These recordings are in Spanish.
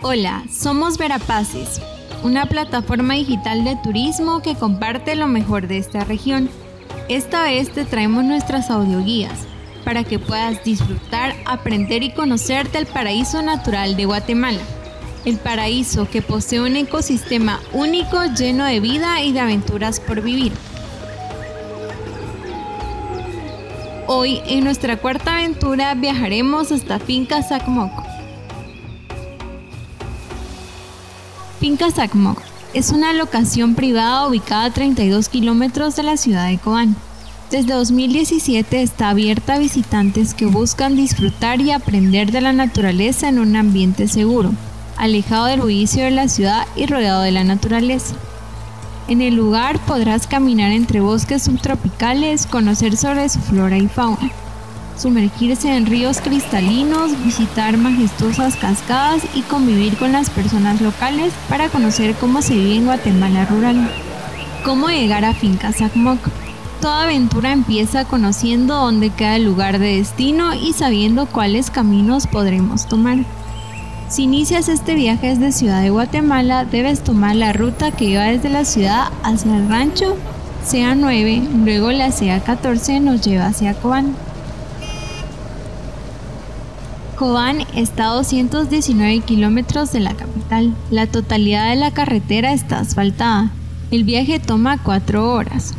Hola, somos Verapaces, una plataforma digital de turismo que comparte lo mejor de esta región. Esta vez te traemos nuestras audioguías para que puedas disfrutar, aprender y conocer del paraíso natural de Guatemala. El paraíso que posee un ecosistema único lleno de vida y de aventuras por vivir. Hoy en nuestra cuarta aventura viajaremos hasta Finca Sacmoco. Finca Sacmoc es una locación privada ubicada a 32 kilómetros de la ciudad de Cobán. Desde 2017 está abierta a visitantes que buscan disfrutar y aprender de la naturaleza en un ambiente seguro, alejado del bullicio de la ciudad y rodeado de la naturaleza. En el lugar podrás caminar entre bosques subtropicales, conocer sobre su flora y fauna sumergirse en ríos cristalinos, visitar majestuosas cascadas y convivir con las personas locales para conocer cómo se vive en Guatemala rural. ¿Cómo llegar a Finca Sacmoc? Toda aventura empieza conociendo dónde queda el lugar de destino y sabiendo cuáles caminos podremos tomar. Si inicias este viaje desde Ciudad de Guatemala, debes tomar la ruta que lleva desde la ciudad hacia el rancho, CA9, luego la CA14 nos lleva hacia Cobán. Cobán está a 219 kilómetros de la capital. La totalidad de la carretera está asfaltada. El viaje toma 4 horas.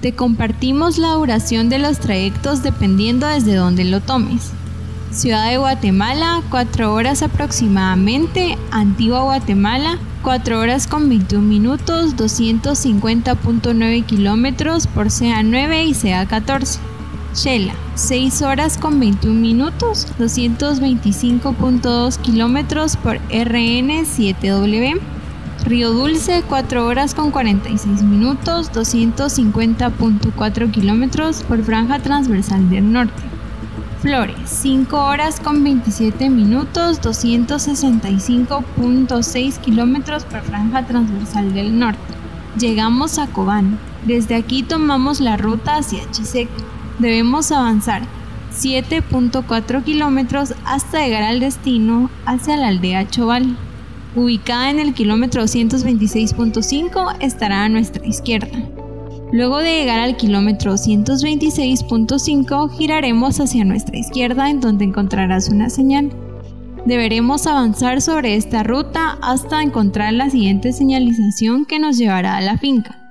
Te compartimos la duración de los trayectos dependiendo desde donde lo tomes. Ciudad de Guatemala, 4 horas aproximadamente. Antigua Guatemala, 4 horas con 21 minutos, 250.9 kilómetros por CA9 y CA14. Shela, 6 horas con 21 minutos, 225.2 kilómetros por RN7W. Río Dulce, 4 horas con 46 minutos, 250.4 kilómetros por franja transversal del norte. Flores, 5 horas con 27 minutos, 265.6 kilómetros por franja transversal del norte. Llegamos a Cobán. Desde aquí tomamos la ruta hacia Chiseco debemos avanzar 7.4 kilómetros hasta llegar al destino hacia la aldea Choval. Ubicada en el kilómetro 226.5 estará a nuestra izquierda. Luego de llegar al kilómetro 226.5 giraremos hacia nuestra izquierda en donde encontrarás una señal. Deberemos avanzar sobre esta ruta hasta encontrar la siguiente señalización que nos llevará a la finca.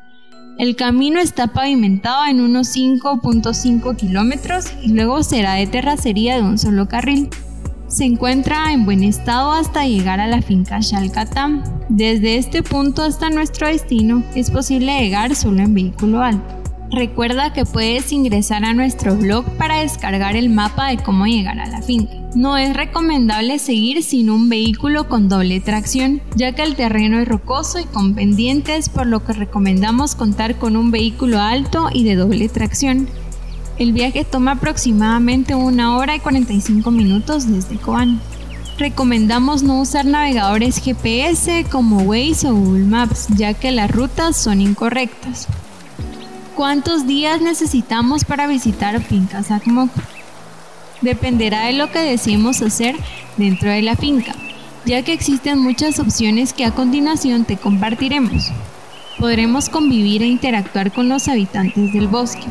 El camino está pavimentado en unos 5.5 kilómetros y luego será de terracería de un solo carril. Se encuentra en buen estado hasta llegar a la finca Chalcatam. Desde este punto hasta nuestro destino es posible llegar solo en vehículo alto. Recuerda que puedes ingresar a nuestro blog para descargar el mapa de cómo llegar a la finca. No es recomendable seguir sin un vehículo con doble tracción, ya que el terreno es rocoso y con pendientes, por lo que recomendamos contar con un vehículo alto y de doble tracción. El viaje toma aproximadamente una hora y 45 minutos desde Coan. Recomendamos no usar navegadores GPS como Waze o Google Maps, ya que las rutas son incorrectas. ¿Cuántos días necesitamos para visitar Finca Sacmoc? Dependerá de lo que deseemos hacer dentro de la finca, ya que existen muchas opciones que a continuación te compartiremos. Podremos convivir e interactuar con los habitantes del bosque.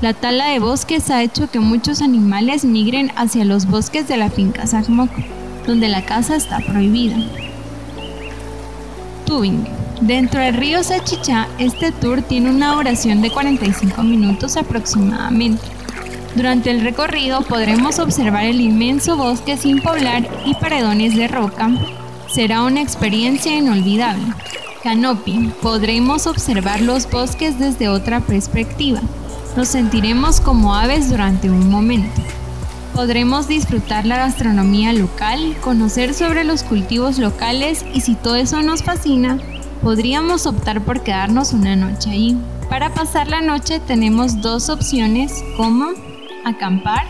La tala de bosques ha hecho que muchos animales migren hacia los bosques de la finca Sacmoc, donde la caza está prohibida. Tubing Dentro del río Sachichá, este tour tiene una duración de 45 minutos aproximadamente. Durante el recorrido podremos observar el inmenso bosque sin poblar y paredones de roca. Será una experiencia inolvidable. Canopy. Podremos observar los bosques desde otra perspectiva. Nos sentiremos como aves durante un momento. Podremos disfrutar la gastronomía local, conocer sobre los cultivos locales y si todo eso nos fascina, podríamos optar por quedarnos una noche ahí. Para pasar la noche tenemos dos opciones como acampar.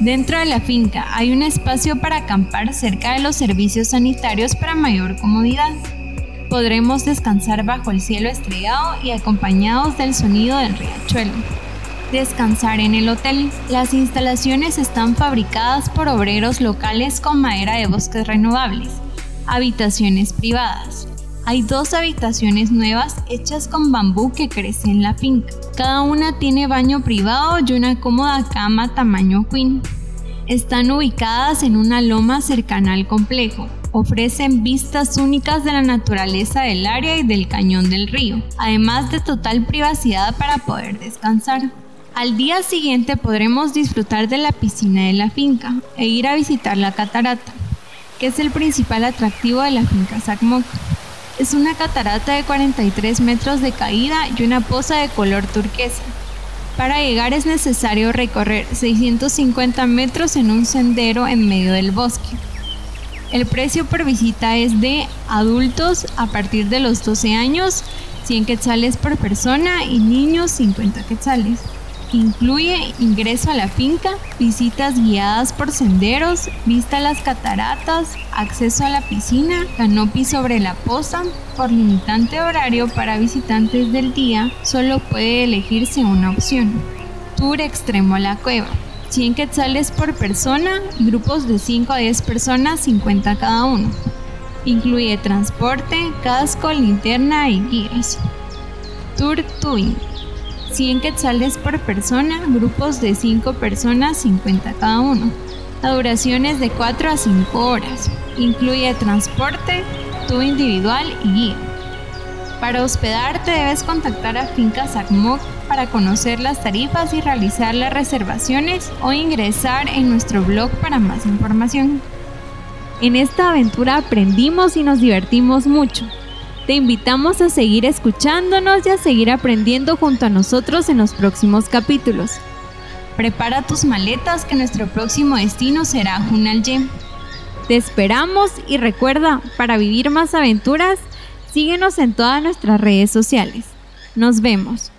Dentro de la finca hay un espacio para acampar cerca de los servicios sanitarios para mayor comodidad. Podremos descansar bajo el cielo estrellado y acompañados del sonido del riachuelo. Descansar en el hotel. Las instalaciones están fabricadas por obreros locales con madera de bosques renovables Habitaciones privadas. Hay dos habitaciones nuevas hechas con bambú que crece en la finca. Cada una tiene baño privado y una cómoda cama tamaño queen. Están ubicadas en una loma cercana al complejo. Ofrecen vistas únicas de la naturaleza del área y del cañón del río, además de total privacidad para poder descansar. Al día siguiente podremos disfrutar de la piscina de la finca e ir a visitar la catarata, que es el principal atractivo de la finca Sacmoc. Es una catarata de 43 metros de caída y una poza de color turquesa. Para llegar es necesario recorrer 650 metros en un sendero en medio del bosque. El precio por visita es de adultos a partir de los 12 años, 100 quetzales por persona y niños 50 quetzales. Incluye ingreso a la finca, visitas guiadas por senderos, vista a las cataratas, acceso a la piscina, canopy sobre la poza. Por limitante horario para visitantes del día, solo puede elegirse una opción. Tour extremo a la cueva. 100 quetzales por persona, grupos de 5 a 10 personas, 50 cada uno. Incluye transporte, casco, linterna y guías. Tour Twin 100 quetzales por persona, grupos de 5 personas, 50 cada uno. La duración es de 4 a 5 horas. Incluye transporte, tu individual y guía. Para hospedarte debes contactar a Fincas ACMOC para conocer las tarifas y realizar las reservaciones o ingresar en nuestro blog para más información. En esta aventura aprendimos y nos divertimos mucho. Te invitamos a seguir escuchándonos y a seguir aprendiendo junto a nosotros en los próximos capítulos. Prepara tus maletas que nuestro próximo destino será Junalye. Te esperamos y recuerda, para vivir más aventuras, síguenos en todas nuestras redes sociales. Nos vemos.